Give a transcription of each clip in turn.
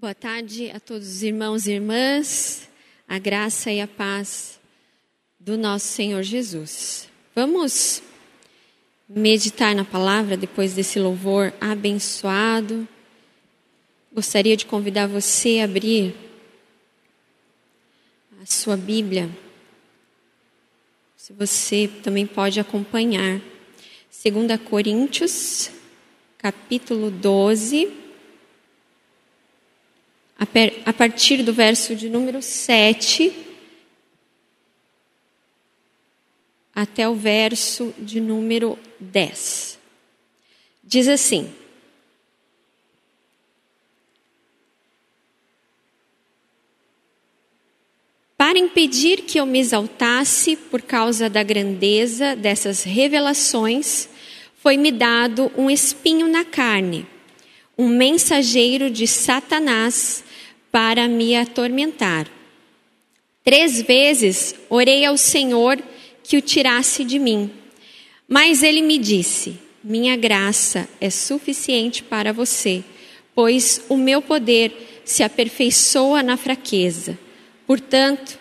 Boa tarde a todos os irmãos e irmãs, a graça e a paz do nosso Senhor Jesus. Vamos meditar na palavra depois desse louvor abençoado. Gostaria de convidar você a abrir a sua Bíblia. Se você também pode acompanhar. 2 Coríntios, capítulo 12 a partir do verso de número 7 até o verso de número 10. Diz assim: Para impedir que eu me exaltasse por causa da grandeza dessas revelações, foi-me dado um espinho na carne, um mensageiro de Satanás para me atormentar. Três vezes orei ao Senhor que o tirasse de mim, mas ele me disse: Minha graça é suficiente para você, pois o meu poder se aperfeiçoa na fraqueza. Portanto,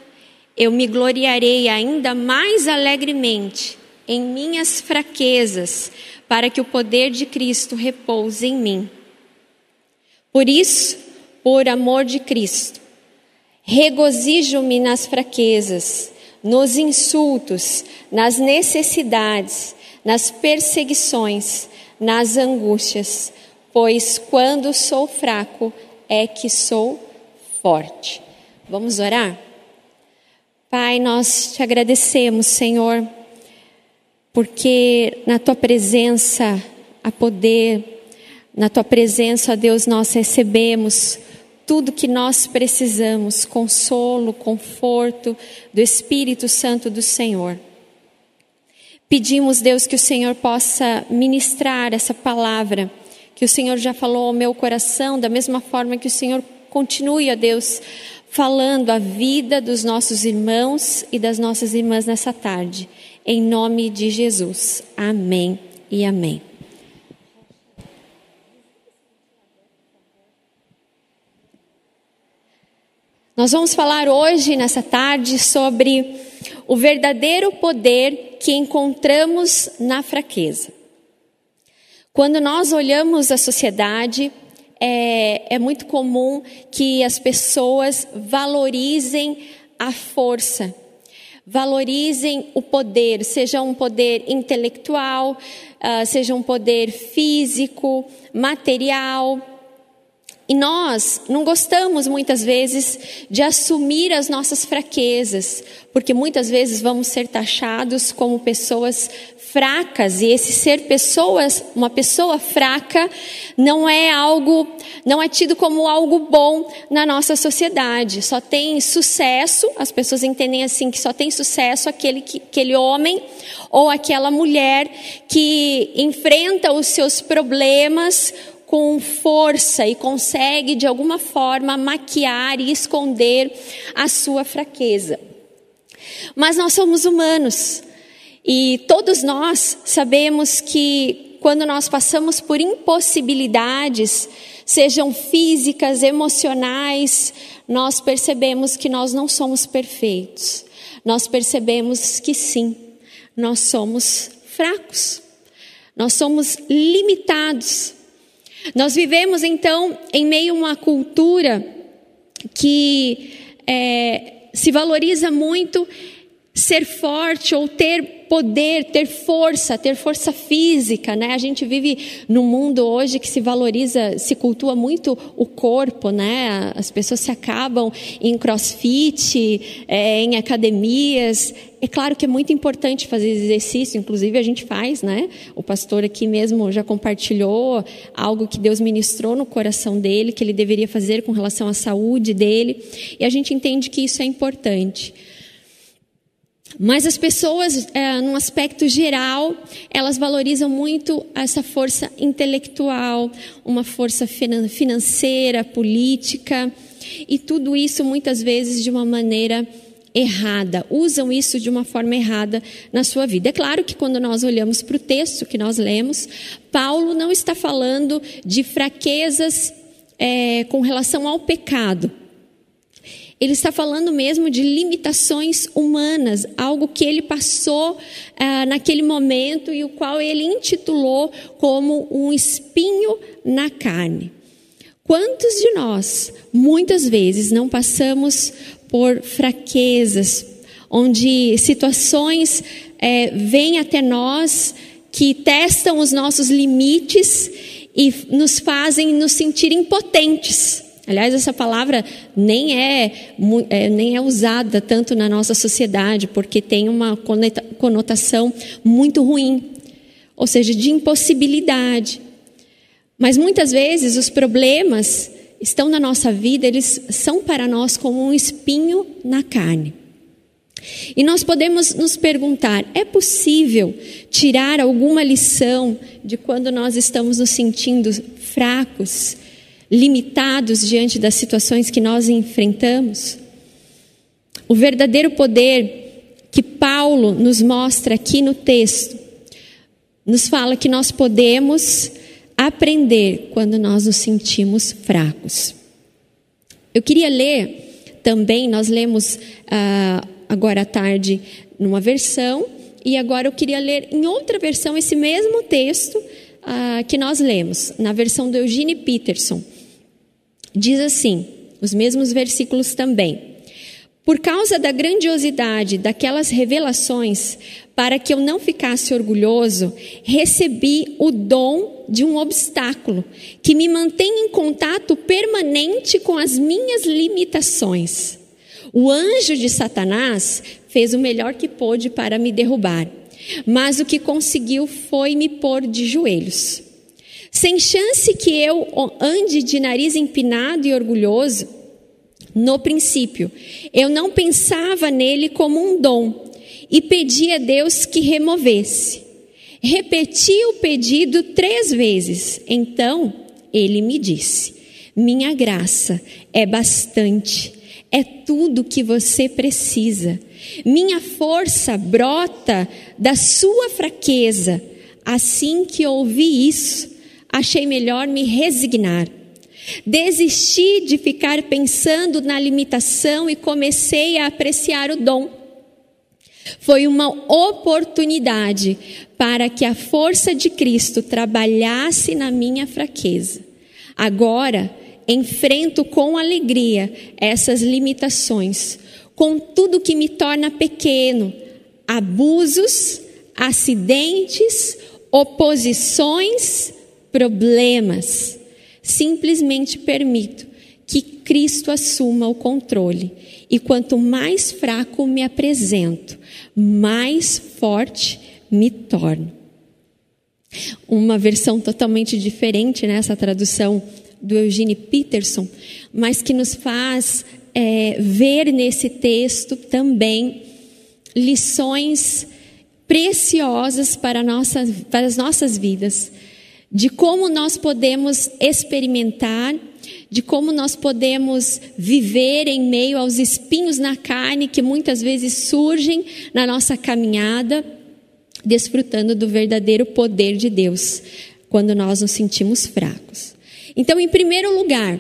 eu me gloriarei ainda mais alegremente em minhas fraquezas, para que o poder de Cristo repouse em mim. Por isso, por amor de Cristo. Regozijo-me nas fraquezas, nos insultos, nas necessidades, nas perseguições, nas angústias, pois quando sou fraco é que sou forte. Vamos orar? Pai, nós te agradecemos, Senhor, porque na tua presença há poder, na tua presença, ó Deus, nós recebemos tudo que nós precisamos, consolo, conforto do Espírito Santo do Senhor. Pedimos, Deus, que o Senhor possa ministrar essa palavra, que o Senhor já falou ao meu coração, da mesma forma que o Senhor continue, Deus, falando a vida dos nossos irmãos e das nossas irmãs nessa tarde. Em nome de Jesus. Amém e amém. Nós vamos falar hoje, nessa tarde, sobre o verdadeiro poder que encontramos na fraqueza. Quando nós olhamos a sociedade, é, é muito comum que as pessoas valorizem a força, valorizem o poder, seja um poder intelectual, uh, seja um poder físico, material. E nós não gostamos muitas vezes de assumir as nossas fraquezas, porque muitas vezes vamos ser taxados como pessoas fracas e esse ser pessoas, uma pessoa fraca não é algo, não é tido como algo bom na nossa sociedade. Só tem sucesso, as pessoas entendem assim que só tem sucesso aquele que, aquele homem ou aquela mulher que enfrenta os seus problemas com força e consegue de alguma forma maquiar e esconder a sua fraqueza. Mas nós somos humanos e todos nós sabemos que quando nós passamos por impossibilidades, sejam físicas, emocionais, nós percebemos que nós não somos perfeitos. Nós percebemos que sim, nós somos fracos. Nós somos limitados. Nós vivemos então em meio a uma cultura que é, se valoriza muito ser forte ou ter poder, ter força, ter força física, né? A gente vive num mundo hoje que se valoriza, se cultua muito o corpo, né? As pessoas se acabam em crossfit, é, em academias. É claro que é muito importante fazer exercício, inclusive a gente faz, né? O pastor aqui mesmo já compartilhou algo que Deus ministrou no coração dele, que ele deveria fazer com relação à saúde dele, e a gente entende que isso é importante. Mas as pessoas, é, num aspecto geral, elas valorizam muito essa força intelectual, uma força financeira, política, e tudo isso muitas vezes de uma maneira errada, usam isso de uma forma errada na sua vida. É claro que quando nós olhamos para o texto que nós lemos, Paulo não está falando de fraquezas é, com relação ao pecado. Ele está falando mesmo de limitações humanas, algo que ele passou ah, naquele momento e o qual ele intitulou como um espinho na carne. Quantos de nós, muitas vezes, não passamos por fraquezas, onde situações é, vêm até nós que testam os nossos limites e nos fazem nos sentir impotentes. Aliás, essa palavra nem é, é, nem é usada tanto na nossa sociedade, porque tem uma conotação muito ruim, ou seja, de impossibilidade. Mas muitas vezes os problemas estão na nossa vida, eles são para nós como um espinho na carne. E nós podemos nos perguntar: é possível tirar alguma lição de quando nós estamos nos sentindo fracos, limitados diante das situações que nós enfrentamos? O verdadeiro poder que Paulo nos mostra aqui no texto nos fala que nós podemos aprender quando nós nos sentimos fracos. Eu queria ler também, nós lemos ah, agora à tarde numa versão, e agora eu queria ler em outra versão esse mesmo texto ah, que nós lemos, na versão do Eugene Peterson. Diz assim, os mesmos versículos também. Por causa da grandiosidade daquelas revelações, para que eu não ficasse orgulhoso, recebi o dom de um obstáculo que me mantém em contato permanente com as minhas limitações. O anjo de Satanás fez o melhor que pôde para me derrubar, mas o que conseguiu foi me pôr de joelhos. Sem chance que eu ande de nariz empinado e orgulhoso, no princípio, eu não pensava nele como um dom e pedi a Deus que removesse. Repeti o pedido três vezes. Então ele me disse: Minha graça é bastante é tudo que você precisa. Minha força brota da sua fraqueza. Assim que ouvi isso, achei melhor me resignar. Desisti de ficar pensando na limitação e comecei a apreciar o dom. Foi uma oportunidade para que a força de Cristo trabalhasse na minha fraqueza. Agora, enfrento com alegria essas limitações, com tudo que me torna pequeno, abusos, acidentes, oposições, problemas. Simplesmente permito que Cristo assuma o controle. E quanto mais fraco me apresento, mais forte me torno. Uma versão totalmente diferente nessa tradução do Eugene Peterson, mas que nos faz é, ver nesse texto também lições preciosas para, nossa, para as nossas vidas, de como nós podemos experimentar, de como nós podemos viver em meio aos espinhos na carne que muitas vezes surgem na nossa caminhada, desfrutando do verdadeiro poder de Deus quando nós nos sentimos fracos. Então, em primeiro lugar,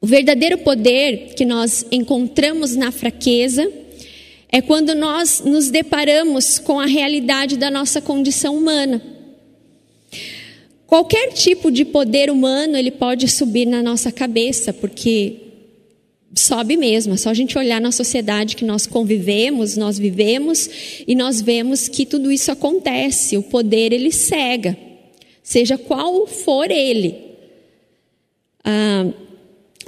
o verdadeiro poder que nós encontramos na fraqueza é quando nós nos deparamos com a realidade da nossa condição humana. Qualquer tipo de poder humano ele pode subir na nossa cabeça, porque sobe mesmo. É só a gente olhar na sociedade que nós convivemos, nós vivemos e nós vemos que tudo isso acontece. O poder ele cega, seja qual for ele. Ah,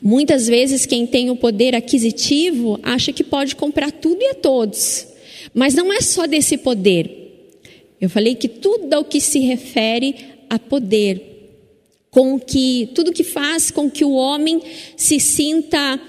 muitas vezes quem tem o poder aquisitivo acha que pode comprar tudo e a todos. Mas não é só desse poder. Eu falei que tudo ao que se refere a poder, com que tudo que faz com que o homem se sinta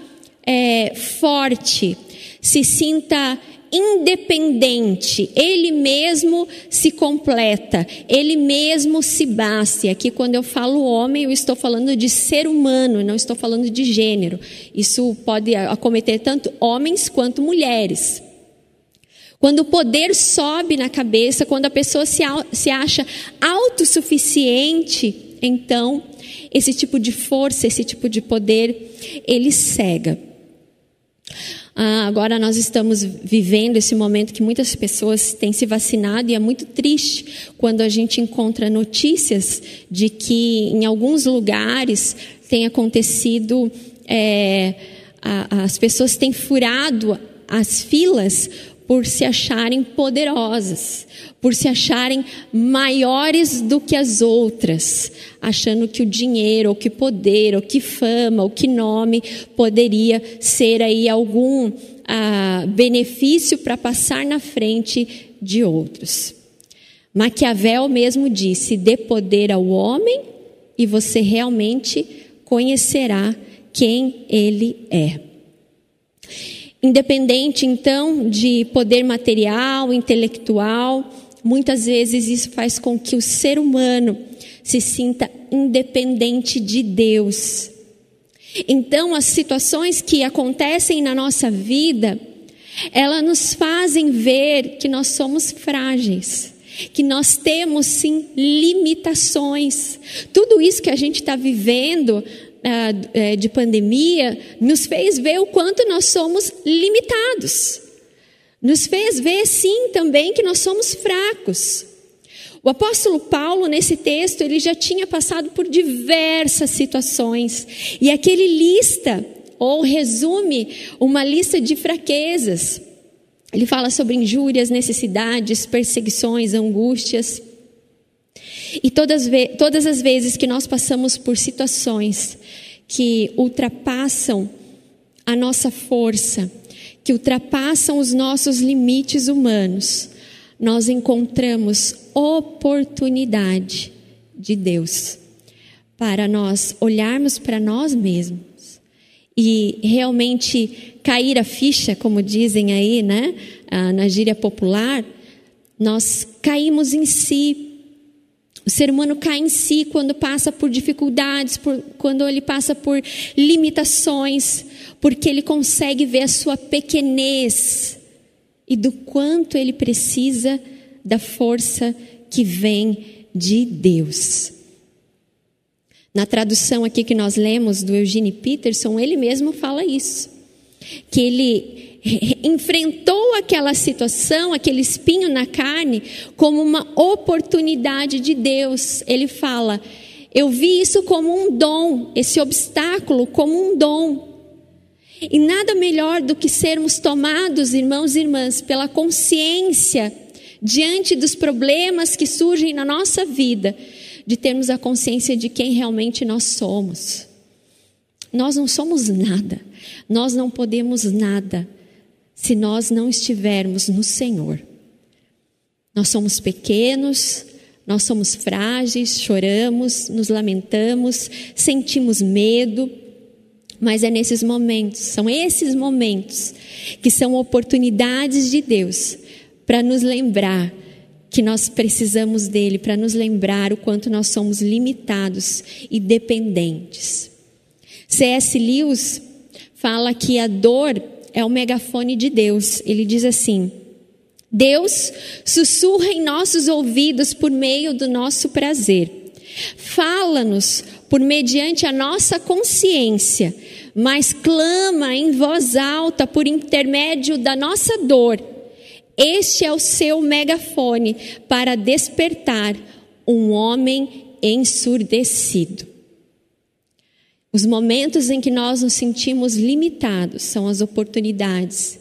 é, forte, se sinta independente, ele mesmo se completa, ele mesmo se basta. Aqui, quando eu falo homem, eu estou falando de ser humano, não estou falando de gênero. Isso pode acometer tanto homens quanto mulheres. Quando o poder sobe na cabeça, quando a pessoa se, se acha autossuficiente então esse tipo de força, esse tipo de poder, ele cega. Ah, agora nós estamos vivendo esse momento que muitas pessoas têm se vacinado e é muito triste quando a gente encontra notícias de que em alguns lugares tem acontecido, é, a, as pessoas têm furado as filas por se acharem poderosas, por se acharem maiores do que as outras, achando que o dinheiro, ou que poder, ou que fama, ou que nome poderia ser aí algum ah, benefício para passar na frente de outros. Maquiavel mesmo disse: dê poder ao homem e você realmente conhecerá quem ele é. Independente, então, de poder material, intelectual, muitas vezes isso faz com que o ser humano se sinta independente de Deus. Então, as situações que acontecem na nossa vida, elas nos fazem ver que nós somos frágeis, que nós temos sim limitações. Tudo isso que a gente está vivendo de pandemia nos fez ver o quanto nós somos limitados. Nos fez ver, sim, também que nós somos fracos. O apóstolo Paulo, nesse texto, ele já tinha passado por diversas situações. E aqui ele lista, ou resume, uma lista de fraquezas. Ele fala sobre injúrias, necessidades, perseguições, angústias. E todas, todas as vezes que nós passamos por situações que ultrapassam a nossa força, que ultrapassam os nossos limites humanos, nós encontramos oportunidade de Deus para nós olharmos para nós mesmos e realmente cair a ficha, como dizem aí, né, na gíria popular, nós caímos em si o ser humano cai em si quando passa por dificuldades, por, quando ele passa por limitações, porque ele consegue ver a sua pequenez e do quanto ele precisa da força que vem de Deus. Na tradução aqui que nós lemos do Eugene Peterson, ele mesmo fala isso. Que ele enfrentou aquela situação, aquele espinho na carne, como uma oportunidade de Deus. Ele fala: Eu vi isso como um dom, esse obstáculo como um dom. E nada melhor do que sermos tomados, irmãos e irmãs, pela consciência diante dos problemas que surgem na nossa vida, de termos a consciência de quem realmente nós somos. Nós não somos nada, nós não podemos nada, se nós não estivermos no Senhor. Nós somos pequenos, nós somos frágeis, choramos, nos lamentamos, sentimos medo, mas é nesses momentos, são esses momentos que são oportunidades de Deus para nos lembrar que nós precisamos dele, para nos lembrar o quanto nós somos limitados e dependentes. C.S. Lewis fala que a dor é o megafone de Deus. Ele diz assim: Deus sussurra em nossos ouvidos por meio do nosso prazer. Fala-nos por mediante a nossa consciência, mas clama em voz alta por intermédio da nossa dor. Este é o seu megafone para despertar um homem ensurdecido. Os momentos em que nós nos sentimos limitados são as oportunidades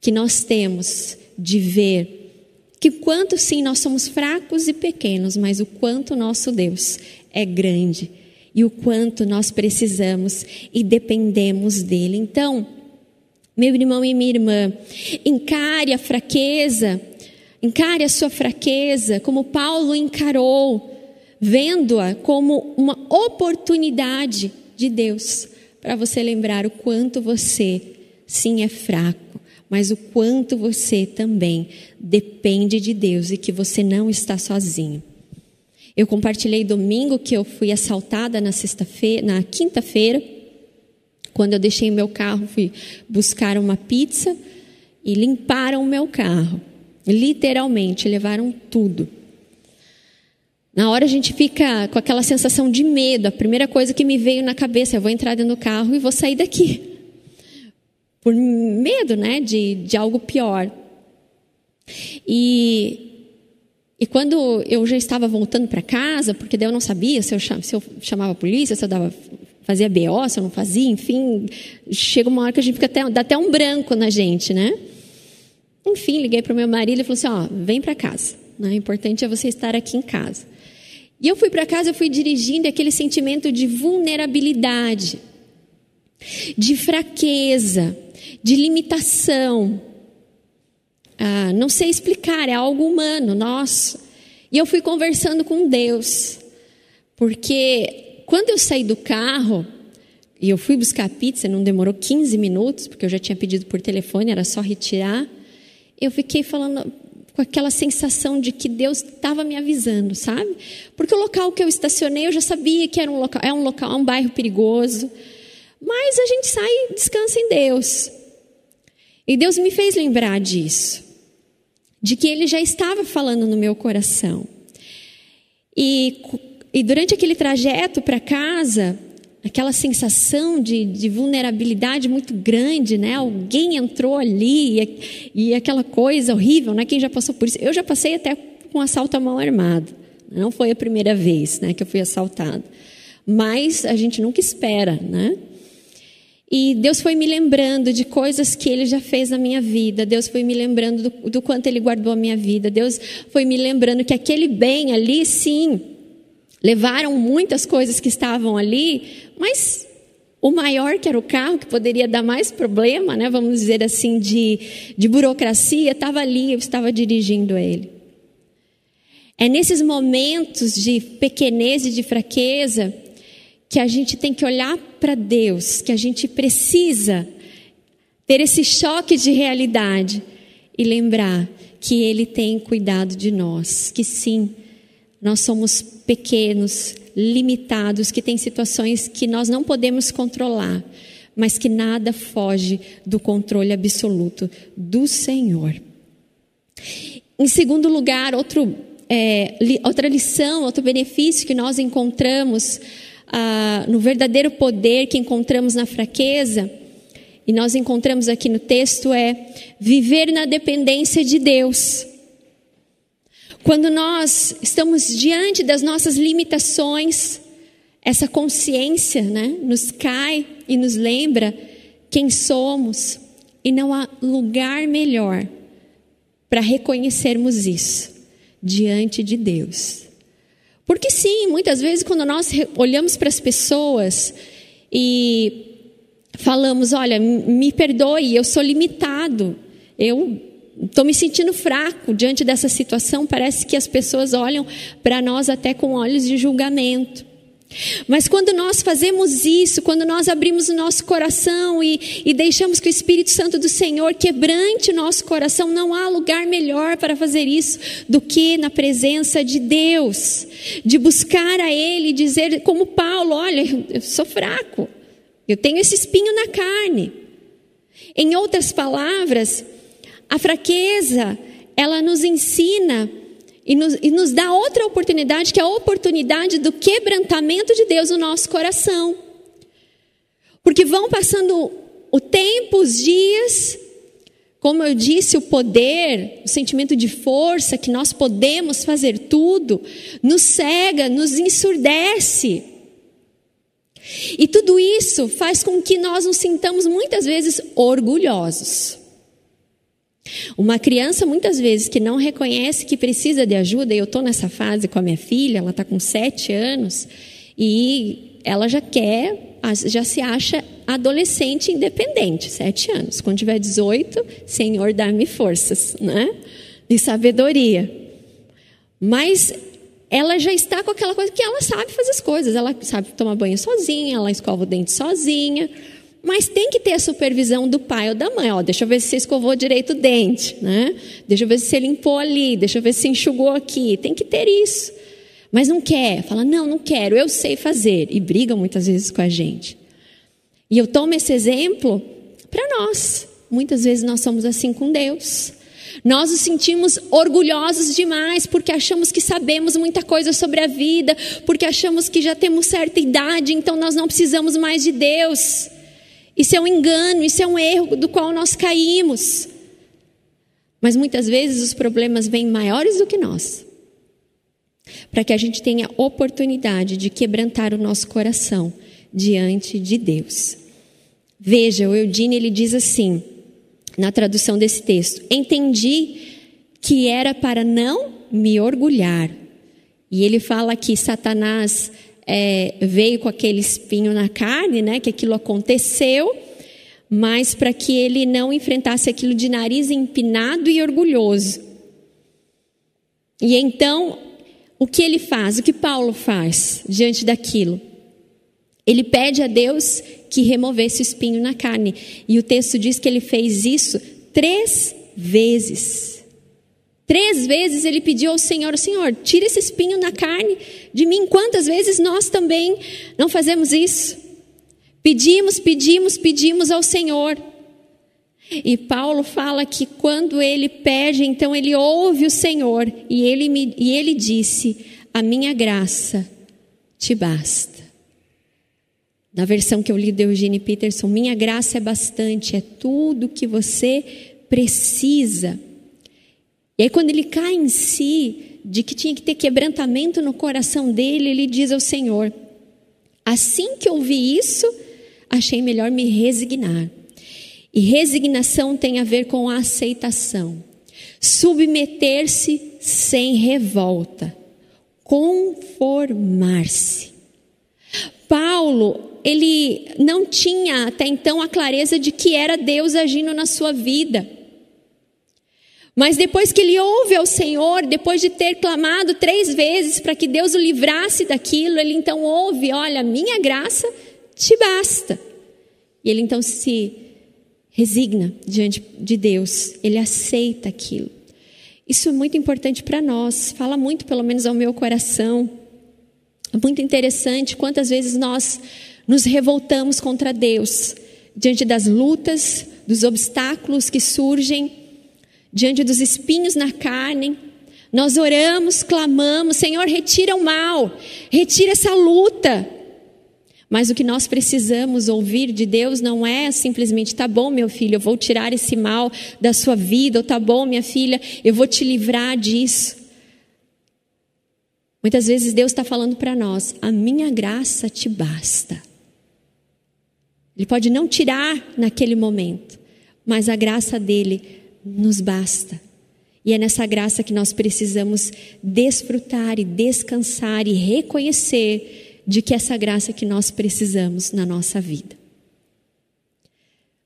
que nós temos de ver que quanto sim nós somos fracos e pequenos, mas o quanto nosso Deus é grande e o quanto nós precisamos e dependemos dele. Então, meu irmão e minha irmã, encare a fraqueza, encare a sua fraqueza como Paulo encarou vendo-a como uma oportunidade de Deus para você lembrar o quanto você, sim, é fraco, mas o quanto você também depende de Deus e que você não está sozinho. Eu compartilhei domingo que eu fui assaltada na sexta-feira, na quinta-feira, quando eu deixei meu carro, fui buscar uma pizza e limparam o meu carro. Literalmente, levaram tudo. Na hora a gente fica com aquela sensação de medo. A primeira coisa que me veio na cabeça, eu vou entrar dentro do carro e vou sair daqui. Por medo, né, de, de algo pior. E, e quando eu já estava voltando para casa, porque daí eu não sabia se eu, se eu chamava a polícia, se eu dava, fazia BO, se eu não fazia, enfim, chega uma hora que a gente fica até, dá até um branco na gente, né? Enfim, liguei para o meu marido e falou assim: ó, vem para casa. Né? O importante é você estar aqui em casa. E eu fui para casa, eu fui dirigindo aquele sentimento de vulnerabilidade, de fraqueza, de limitação. Ah, não sei explicar, é algo humano, nosso. E eu fui conversando com Deus, porque quando eu saí do carro e eu fui buscar pizza, não demorou 15 minutos, porque eu já tinha pedido por telefone, era só retirar. Eu fiquei falando, com aquela sensação de que Deus estava me avisando, sabe? Porque o local que eu estacionei, eu já sabia que era um local, é um local, é um bairro perigoso. Mas a gente sai e descansa em Deus. E Deus me fez lembrar disso. De que Ele já estava falando no meu coração. E, e durante aquele trajeto para casa, aquela sensação de, de, vulnerabilidade muito grande, né? Alguém entrou ali e, e, aquela coisa horrível, né? Quem já passou por isso? Eu já passei até com assalto à mão armada. Não foi a primeira vez, né, que eu fui assaltada. Mas a gente nunca espera, né? E Deus foi me lembrando de coisas que Ele já fez na minha vida. Deus foi me lembrando do, do quanto Ele guardou a minha vida. Deus foi me lembrando que aquele bem ali, sim, levaram muitas coisas que estavam ali, mas o maior, que era o carro, que poderia dar mais problema, né, vamos dizer assim, de, de burocracia, estava ali, eu estava dirigindo ele. É nesses momentos de pequenez e de fraqueza que a gente tem que olhar para Deus, que a gente precisa ter esse choque de realidade e lembrar que Ele tem cuidado de nós, que sim, nós somos pequenos, limitados, que tem situações que nós não podemos controlar, mas que nada foge do controle absoluto do Senhor. Em segundo lugar, outro, é, outra lição, outro benefício que nós encontramos ah, no verdadeiro poder que encontramos na fraqueza, e nós encontramos aqui no texto, é viver na dependência de Deus. Quando nós estamos diante das nossas limitações, essa consciência né, nos cai e nos lembra quem somos, e não há lugar melhor para reconhecermos isso diante de Deus. Porque sim, muitas vezes quando nós olhamos para as pessoas e falamos, olha, me perdoe, eu sou limitado, eu estou me sentindo fraco diante dessa situação. Parece que as pessoas olham para nós até com olhos de julgamento. Mas quando nós fazemos isso, quando nós abrimos o nosso coração e, e, deixamos que o Espírito Santo do Senhor quebrante o nosso coração, não há lugar melhor para fazer isso do que na presença de Deus, de buscar a Ele e dizer, como Paulo: olha, eu sou fraco, eu tenho esse espinho na carne. Em outras palavras, a fraqueza, ela nos ensina e nos, e nos dá outra oportunidade, que é a oportunidade do quebrantamento de Deus no nosso coração. Porque vão passando o tempo, os dias, como eu disse, o poder, o sentimento de força, que nós podemos fazer tudo, nos cega, nos ensurdece. E tudo isso faz com que nós nos sintamos muitas vezes orgulhosos. Uma criança, muitas vezes, que não reconhece que precisa de ajuda, e eu estou nessa fase com a minha filha, ela está com sete anos, e ela já quer, já se acha adolescente independente, sete anos. Quando tiver 18, Senhor, dá-me forças, né? De sabedoria. Mas ela já está com aquela coisa que ela sabe fazer as coisas, ela sabe tomar banho sozinha, ela escova o dente sozinha, mas tem que ter a supervisão do pai ou da mãe. Ó, deixa eu ver se você escovou direito o dente, né? Deixa eu ver se você limpou ali, deixa eu ver se você enxugou aqui. Tem que ter isso. Mas não quer, fala, não, não quero, eu sei fazer. E brigam muitas vezes com a gente. E eu tomo esse exemplo para nós. Muitas vezes nós somos assim com Deus. Nós nos sentimos orgulhosos demais porque achamos que sabemos muita coisa sobre a vida, porque achamos que já temos certa idade, então nós não precisamos mais de Deus. Isso é um engano, isso é um erro do qual nós caímos. Mas muitas vezes os problemas vêm maiores do que nós. Para que a gente tenha oportunidade de quebrantar o nosso coração diante de Deus. Veja, o Eudine ele diz assim: na tradução desse texto. Entendi que era para não me orgulhar. E ele fala que Satanás é, veio com aquele espinho na carne, né? Que aquilo aconteceu, mas para que ele não enfrentasse aquilo de nariz empinado e orgulhoso. E então, o que ele faz? O que Paulo faz diante daquilo? Ele pede a Deus que removesse o espinho na carne. E o texto diz que ele fez isso três vezes. Três vezes ele pediu ao Senhor: Senhor, tira esse espinho na carne de mim. Quantas vezes nós também não fazemos isso? Pedimos, pedimos, pedimos ao Senhor. E Paulo fala que quando ele pede, então ele ouve o Senhor e ele, me, e ele disse: A minha graça te basta. Na versão que eu li de Eugene Peterson, minha graça é bastante, é tudo que você precisa. E aí, quando ele cai em si, de que tinha que ter quebrantamento no coração dele, ele diz ao Senhor: Assim que eu vi isso, achei melhor me resignar. E resignação tem a ver com a aceitação. Submeter-se sem revolta. Conformar-se. Paulo, ele não tinha até então a clareza de que era Deus agindo na sua vida. Mas depois que ele ouve ao Senhor, depois de ter clamado três vezes para que Deus o livrasse daquilo, ele então ouve: Olha, minha graça te basta. E ele então se resigna diante de Deus, ele aceita aquilo. Isso é muito importante para nós, fala muito, pelo menos, ao meu coração. É muito interessante quantas vezes nós nos revoltamos contra Deus diante das lutas, dos obstáculos que surgem, diante dos espinhos na carne. Nós oramos, clamamos, Senhor, retira o mal, retira essa luta. Mas o que nós precisamos ouvir de Deus não é simplesmente, tá bom, meu filho, eu vou tirar esse mal da sua vida, ou tá bom, minha filha, eu vou te livrar disso. Muitas vezes Deus está falando para nós: a minha graça te basta. Ele pode não tirar naquele momento, mas a graça dele nos basta. E é nessa graça que nós precisamos desfrutar e descansar e reconhecer de que essa graça que nós precisamos na nossa vida.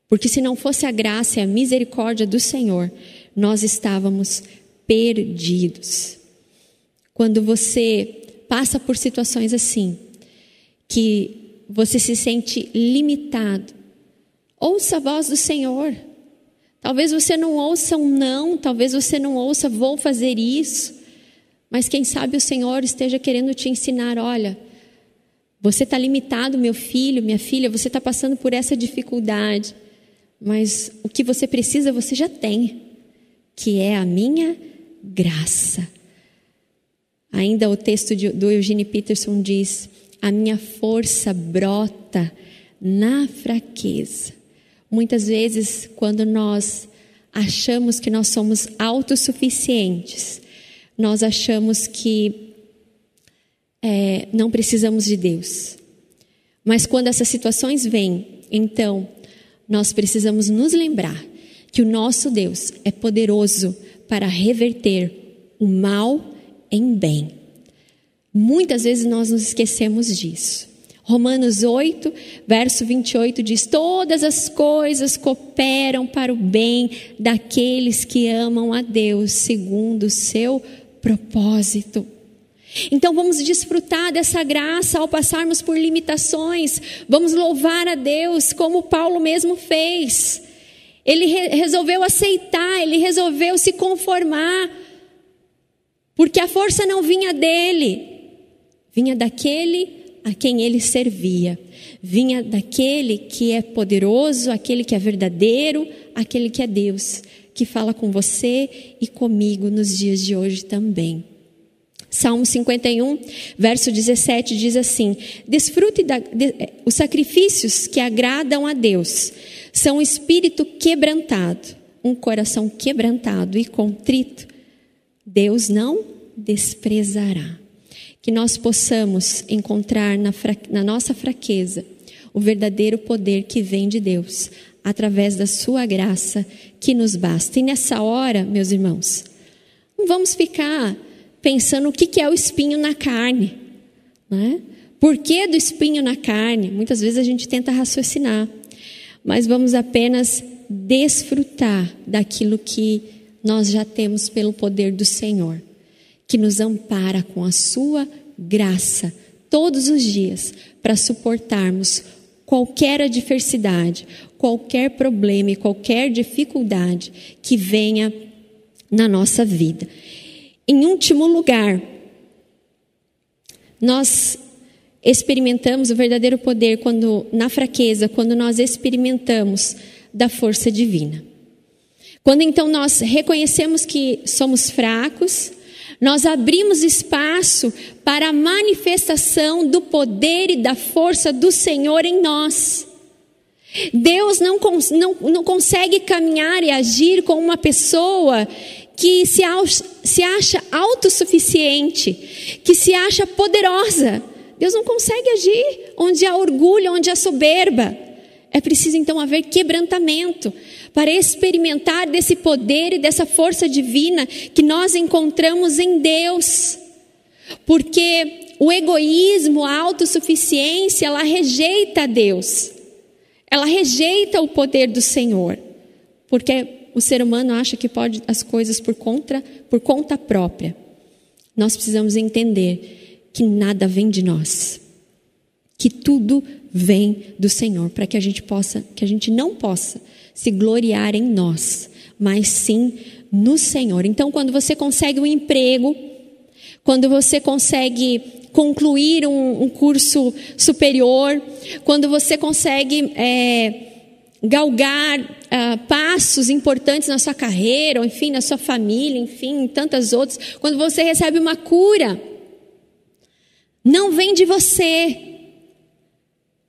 Porque se não fosse a graça e a misericórdia do Senhor, nós estávamos perdidos. Quando você passa por situações assim, que você se sente limitado, ouça a voz do Senhor. Talvez você não ouça um não, talvez você não ouça vou fazer isso, mas quem sabe o Senhor esteja querendo te ensinar: olha, você está limitado, meu filho, minha filha, você está passando por essa dificuldade, mas o que você precisa você já tem, que é a minha graça. Ainda o texto de, do Eugene Peterson diz: a minha força brota na fraqueza. Muitas vezes, quando nós achamos que nós somos autossuficientes, nós achamos que é, não precisamos de Deus. Mas quando essas situações vêm, então, nós precisamos nos lembrar que o nosso Deus é poderoso para reverter o mal em bem. Muitas vezes nós nos esquecemos disso. Romanos 8, verso 28 diz: Todas as coisas cooperam para o bem daqueles que amam a Deus, segundo o seu propósito. Então vamos desfrutar dessa graça ao passarmos por limitações, vamos louvar a Deus, como Paulo mesmo fez. Ele re resolveu aceitar, ele resolveu se conformar, porque a força não vinha dele, vinha daquele a quem ele servia, vinha daquele que é poderoso, aquele que é verdadeiro, aquele que é Deus, que fala com você e comigo nos dias de hoje também. Salmo 51, verso 17 diz assim: Desfrute da, de, os sacrifícios que agradam a Deus, são um espírito quebrantado, um coração quebrantado e contrito, Deus não desprezará. Que nós possamos encontrar na, na nossa fraqueza o verdadeiro poder que vem de Deus, através da Sua graça que nos basta. E nessa hora, meus irmãos, não vamos ficar pensando o que é o espinho na carne. Né? Por que do espinho na carne? Muitas vezes a gente tenta raciocinar, mas vamos apenas desfrutar daquilo que nós já temos pelo poder do Senhor, que nos ampara com a Sua graça todos os dias para suportarmos qualquer adversidade, qualquer problema e qualquer dificuldade que venha na nossa vida. Em último lugar, nós experimentamos o verdadeiro poder quando na fraqueza, quando nós experimentamos da força divina. Quando então nós reconhecemos que somos fracos, nós abrimos espaço para a manifestação do poder e da força do Senhor em nós. Deus não, não, não consegue caminhar e agir com uma pessoa que se, se acha autossuficiente, que se acha poderosa. Deus não consegue agir onde há orgulho, onde há soberba. É preciso então haver quebrantamento para experimentar desse poder e dessa força divina que nós encontramos em Deus. Porque o egoísmo, a autossuficiência, ela rejeita Deus. Ela rejeita o poder do Senhor. Porque o ser humano acha que pode as coisas por conta, por conta própria. Nós precisamos entender que nada vem de nós, que tudo vem do Senhor, para que a gente possa, que a gente não possa se gloriar em nós, mas sim no Senhor. Então, quando você consegue um emprego, quando você consegue concluir um, um curso superior, quando você consegue é, galgar uh, passos importantes na sua carreira, ou enfim, na sua família, enfim, em tantas outras. Quando você recebe uma cura, não vem de você,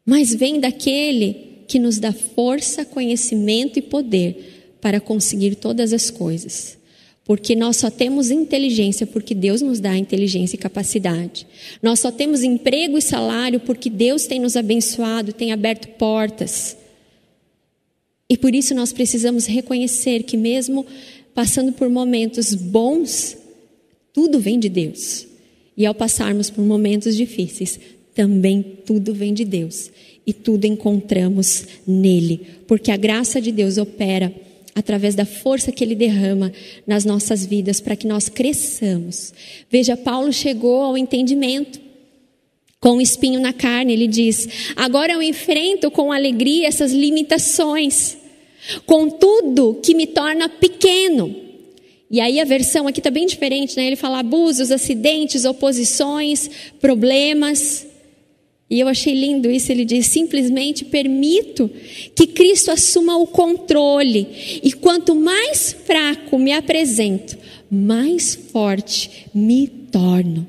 mas vem daquele que nos dá força, conhecimento e poder para conseguir todas as coisas. Porque nós só temos inteligência porque Deus nos dá inteligência e capacidade. Nós só temos emprego e salário porque Deus tem nos abençoado, tem aberto portas. E por isso nós precisamos reconhecer que, mesmo passando por momentos bons, tudo vem de Deus. E ao passarmos por momentos difíceis, também tudo vem de Deus. E tudo encontramos nele. Porque a graça de Deus opera através da força que ele derrama nas nossas vidas para que nós cresçamos. Veja, Paulo chegou ao entendimento com o espinho na carne, ele diz: Agora eu enfrento com alegria essas limitações, com tudo que me torna pequeno. E aí a versão aqui está bem diferente, né? Ele fala abusos, acidentes, oposições, problemas. E eu achei lindo isso. Ele diz: simplesmente permito que Cristo assuma o controle. E quanto mais fraco me apresento, mais forte me torno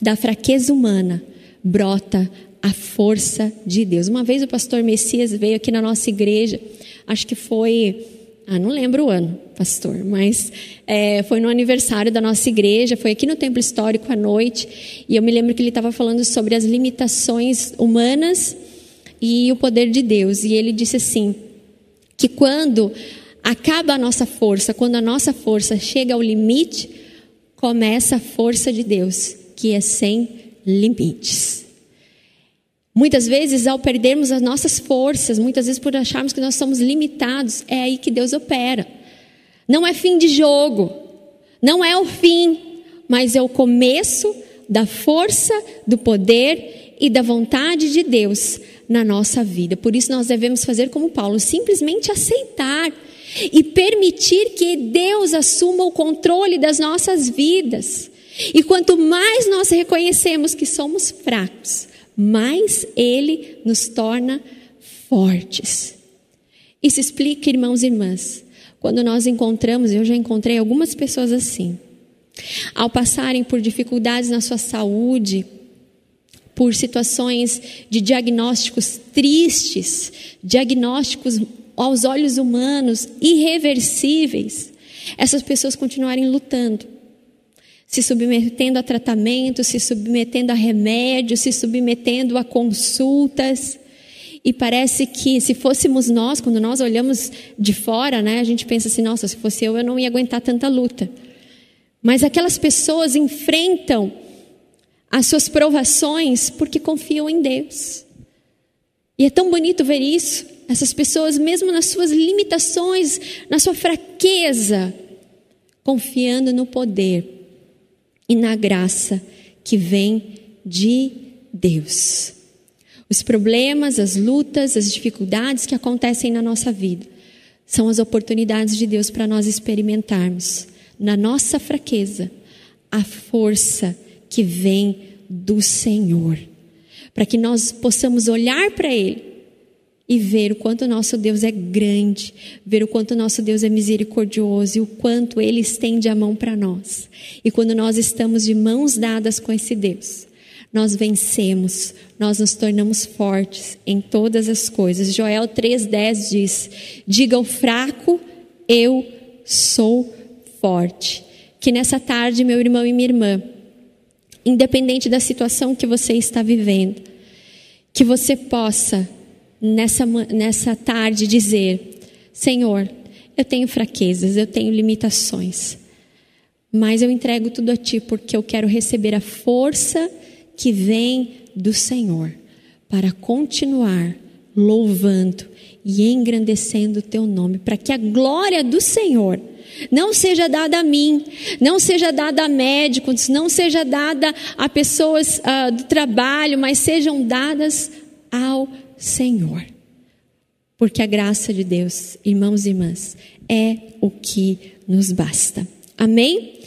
da fraqueza humana brota a força de Deus. Uma vez o pastor Messias veio aqui na nossa igreja, acho que foi, ah, não lembro o ano, pastor, mas é, foi no aniversário da nossa igreja, foi aqui no Templo Histórico à noite, e eu me lembro que ele estava falando sobre as limitações humanas e o poder de Deus, e ele disse assim, que quando acaba a nossa força, quando a nossa força chega ao limite, começa a força de Deus que é sem limites. Muitas vezes, ao perdermos as nossas forças, muitas vezes por acharmos que nós somos limitados, é aí que Deus opera. Não é fim de jogo, não é o fim, mas é o começo da força, do poder e da vontade de Deus na nossa vida. Por isso nós devemos fazer como Paulo, simplesmente aceitar e permitir que Deus assuma o controle das nossas vidas. E quanto mais nós reconhecemos que somos fracos, mais Ele nos torna fortes. Isso explica, irmãos e irmãs, quando nós encontramos, eu já encontrei algumas pessoas assim, ao passarem por dificuldades na sua saúde, por situações de diagnósticos tristes, diagnósticos aos olhos humanos irreversíveis, essas pessoas continuarem lutando, se submetendo a tratamento, se submetendo a remédios, se submetendo a consultas. E parece que se fôssemos nós, quando nós olhamos de fora, né, a gente pensa assim: nossa, se fosse eu, eu não ia aguentar tanta luta. Mas aquelas pessoas enfrentam as suas provações porque confiam em Deus. E é tão bonito ver isso. Essas pessoas, mesmo nas suas limitações, na sua fraqueza, confiando no poder e na graça que vem de Deus. Os problemas, as lutas, as dificuldades que acontecem na nossa vida são as oportunidades de Deus para nós experimentarmos na nossa fraqueza a força que vem do Senhor, para que nós possamos olhar para Ele e ver o quanto nosso Deus é grande, ver o quanto nosso Deus é misericordioso e o quanto Ele estende a mão para nós. E quando nós estamos de mãos dadas com esse Deus, nós vencemos, nós nos tornamos fortes em todas as coisas. Joel 3,10 diz: Diga ao fraco, eu sou forte. Que nessa tarde, meu irmão e minha irmã, independente da situação que você está vivendo, que você possa, nessa, nessa tarde, dizer: Senhor, eu tenho fraquezas, eu tenho limitações, mas eu entrego tudo a Ti porque eu quero receber a força que vem do Senhor para continuar louvando e engrandecendo o teu nome, para que a glória do Senhor não seja dada a mim, não seja dada a médicos, não seja dada a pessoas uh, do trabalho, mas sejam dadas ao Senhor. Porque a graça de Deus, irmãos e irmãs, é o que nos basta. Amém?